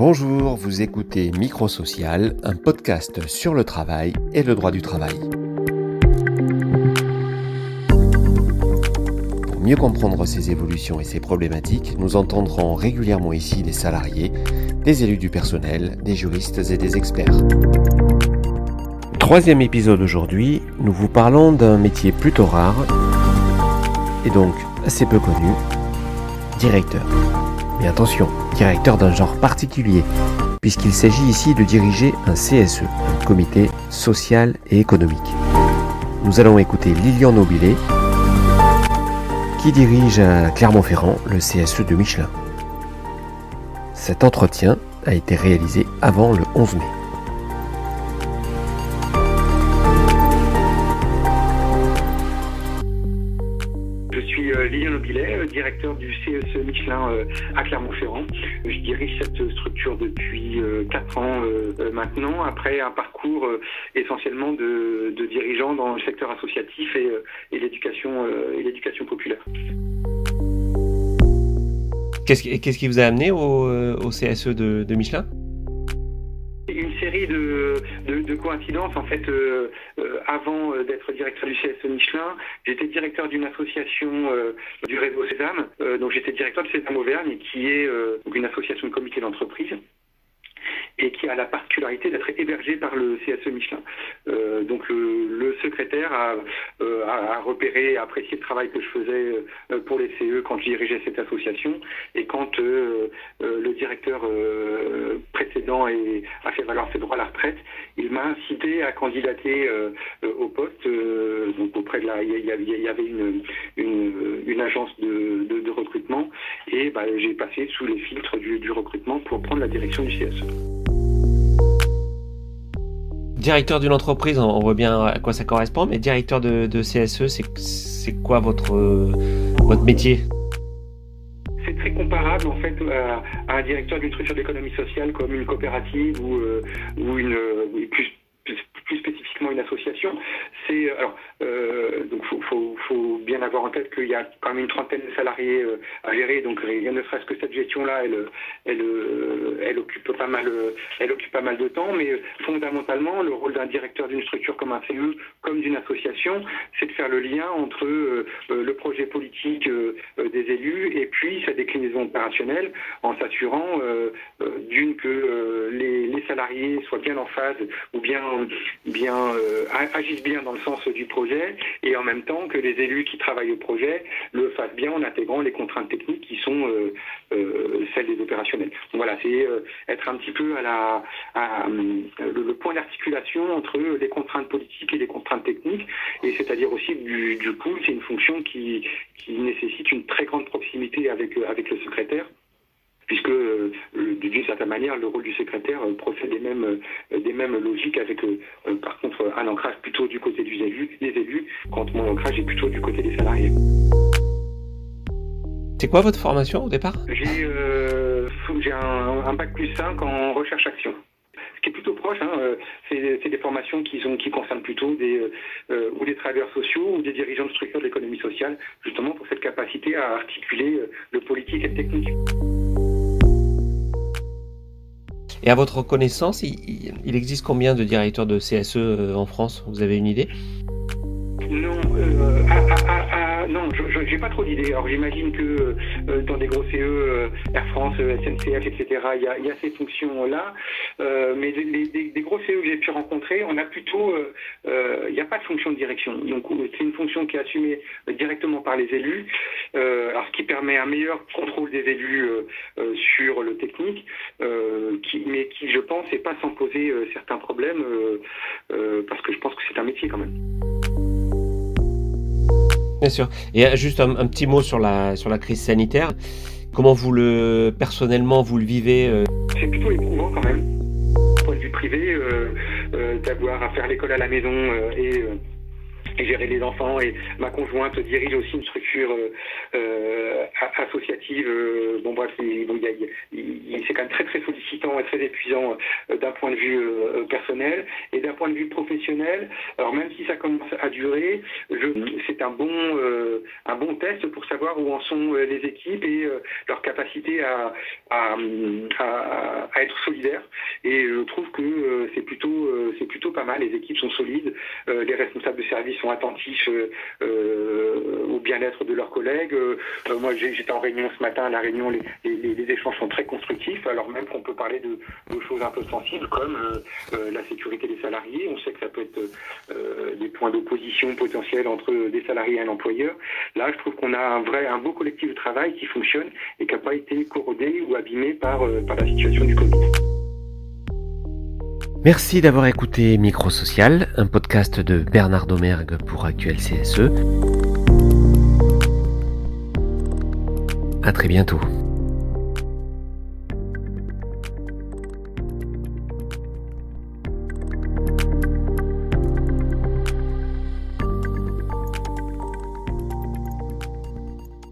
Bonjour, vous écoutez Microsocial, un podcast sur le travail et le droit du travail. Pour mieux comprendre ces évolutions et ces problématiques, nous entendrons régulièrement ici des salariés, des élus du personnel, des juristes et des experts. Troisième épisode aujourd'hui, nous vous parlons d'un métier plutôt rare et donc assez peu connu, directeur. Mais attention, directeur d'un genre particulier, puisqu'il s'agit ici de diriger un CSE, un comité social et économique. Nous allons écouter Lilian Nobilet, qui dirige à Clermont-Ferrand le CSE de Michelin. Cet entretien a été réalisé avant le 11 mai. Directeur du CSE Michelin euh, à Clermont-Ferrand. Je dirige cette structure depuis 4 euh, ans euh, maintenant, après un parcours essentiellement de, dirigeants dans le secteur associatif et, l'éducation et l'éducation populaire. Qu'est-ce qui, vous a amené au, CSE de Michelin? De, coïncidences. En fait, euh, euh, avant euh, d'être directeur du CSE Michelin, j'étais directeur d'une association du réseau Sésame. donc j'étais directeur de Sésame Auvergne, qui est une association de comité d'entreprise et qui a la particularité d'être hébergé par le CSE Michelin. Euh, donc le, secrétaire a, euh, a, repéré, a apprécié le travail que je faisais euh, pour les CE quand je dirigeais cette association et quand le directeur précédent a fait valoir ses droits à la retraite, il m'a incité à candidater au poste. donc auprès de la, il y avait une, une, agence de, de, recrutement et bah, j'ai passé sous les filtres du, du recrutement pour prendre la direction du CSE directeur d'une entreprise, on voit bien à quoi ça correspond, mais directeur de, CSE, c'est quoi votre, votre métier? C'est très comparable en fait à, un directeur d'une structure d'économie sociale comme une coopérative ou, euh, une plus, plus, spécifiquement une association. C'est alors euh, donc faut, bien avoir en tête qu'il y a quand même une trentaine de salariés euh, à gérer, donc ne serait-ce que cette gestion-là, elle, occupe pas mal, elle occupe pas mal de temps, mais fondamentalement, le rôle d'un directeur d'une structure comme un CE, comme d'une association, c'est de faire le lien entre euh, le projet politique des élus et puis sa déclinaison opérationnelle, en s'assurant d'une que les, salariés soient bien en phase ou bien, bien agissent bien dans le sens du projet et en même temps que les élus qui travaillent au projet le fassent bien en intégrant les contraintes techniques qui sont euh, euh, celles des opérationnels. voilà, c'est euh, être un petit peu à la le, point d'articulation entre les contraintes politiques et les contraintes techniques, et c'est-à-dire aussi du, du coup, c'est une fonction qui, qui nécessite une très grande proximité avec, avec le secrétaire puisque euh, d'une certaine manière le rôle du secrétaire euh, procède des mêmes, euh, des mêmes logiques avec par contre un ancrage plutôt du côté des élus, des élus quand mon ancrage est plutôt du côté des salariés. C'est quoi votre formation au départ? J'ai un, un, bac plus 5 en recherche action ce qui est plutôt proche. Hein, c'est des formations qui, sont, qui concernent plutôt des, ou des travailleurs sociaux ou des dirigeants de structures de l'économie sociale, justement pour cette capacité à articuler le politique et le technique. Et à votre connaissance, il, existe combien de directeurs de CSE euh, en France? Vous avez une idée? Non, euh, ah, ah, ah, non, j'ai pas trop d'idées. Alors j'imagine que euh, dans des gros CE, Air France, SNCF, etc., il y a, ces fonctions-là. mais des, gros CE que j'ai pu rencontrer, on a plutôt, il n'y a pas de fonction de direction. Donc c'est une fonction qui est assumée directement par les élus, alors ce qui permet un meilleur contrôle des élus sur le technique, mais qui, je pense, n'est pas sans poser certains problèmes, parce que je pense que c'est un métier quand même. Bien sûr. Et juste un, petit mot sur la, sur la crise sanitaire. Comment vous le, personnellement, vous le vivez C'est plutôt éprouvant quand même, point de vue privé, d'avoir à faire l'école à la maison et gérer les enfants et ma conjointe dirige aussi une structure euh, euh, associative. Euh, bon bref, c'est quand même très très sollicitant et très épuisant d'un point de vue personnel et d'un point de vue professionnel. Alors même si ça commence à durer, c'est un bon un bon test pour savoir où en sont les équipes et leur capacité à, à, être solidaires. Et je trouve que c'est plutôt, c'est plutôt pas mal. Les équipes sont solides, les responsables de service sont attentifs au bien-être de leurs collègues. moi, j'étais en réunion ce matin. À la réunion, les, échanges sont très constructifs, alors même qu'on peut parler de, choses un peu sensibles comme la sécurité des salariés. On sait que ça peut être euh, des points d'opposition potentiels entre des salariés et un employeur. Là, je trouve qu'on a un vrai, un beau collectif de travail qui fonctionne et qui n'a pas été corrodé ou abîmé par, euh, par la situation du Covid. Merci d'avoir écouté Micro Social, un podcast de Bernard Domergue pour Actuel CSE. À très bientôt.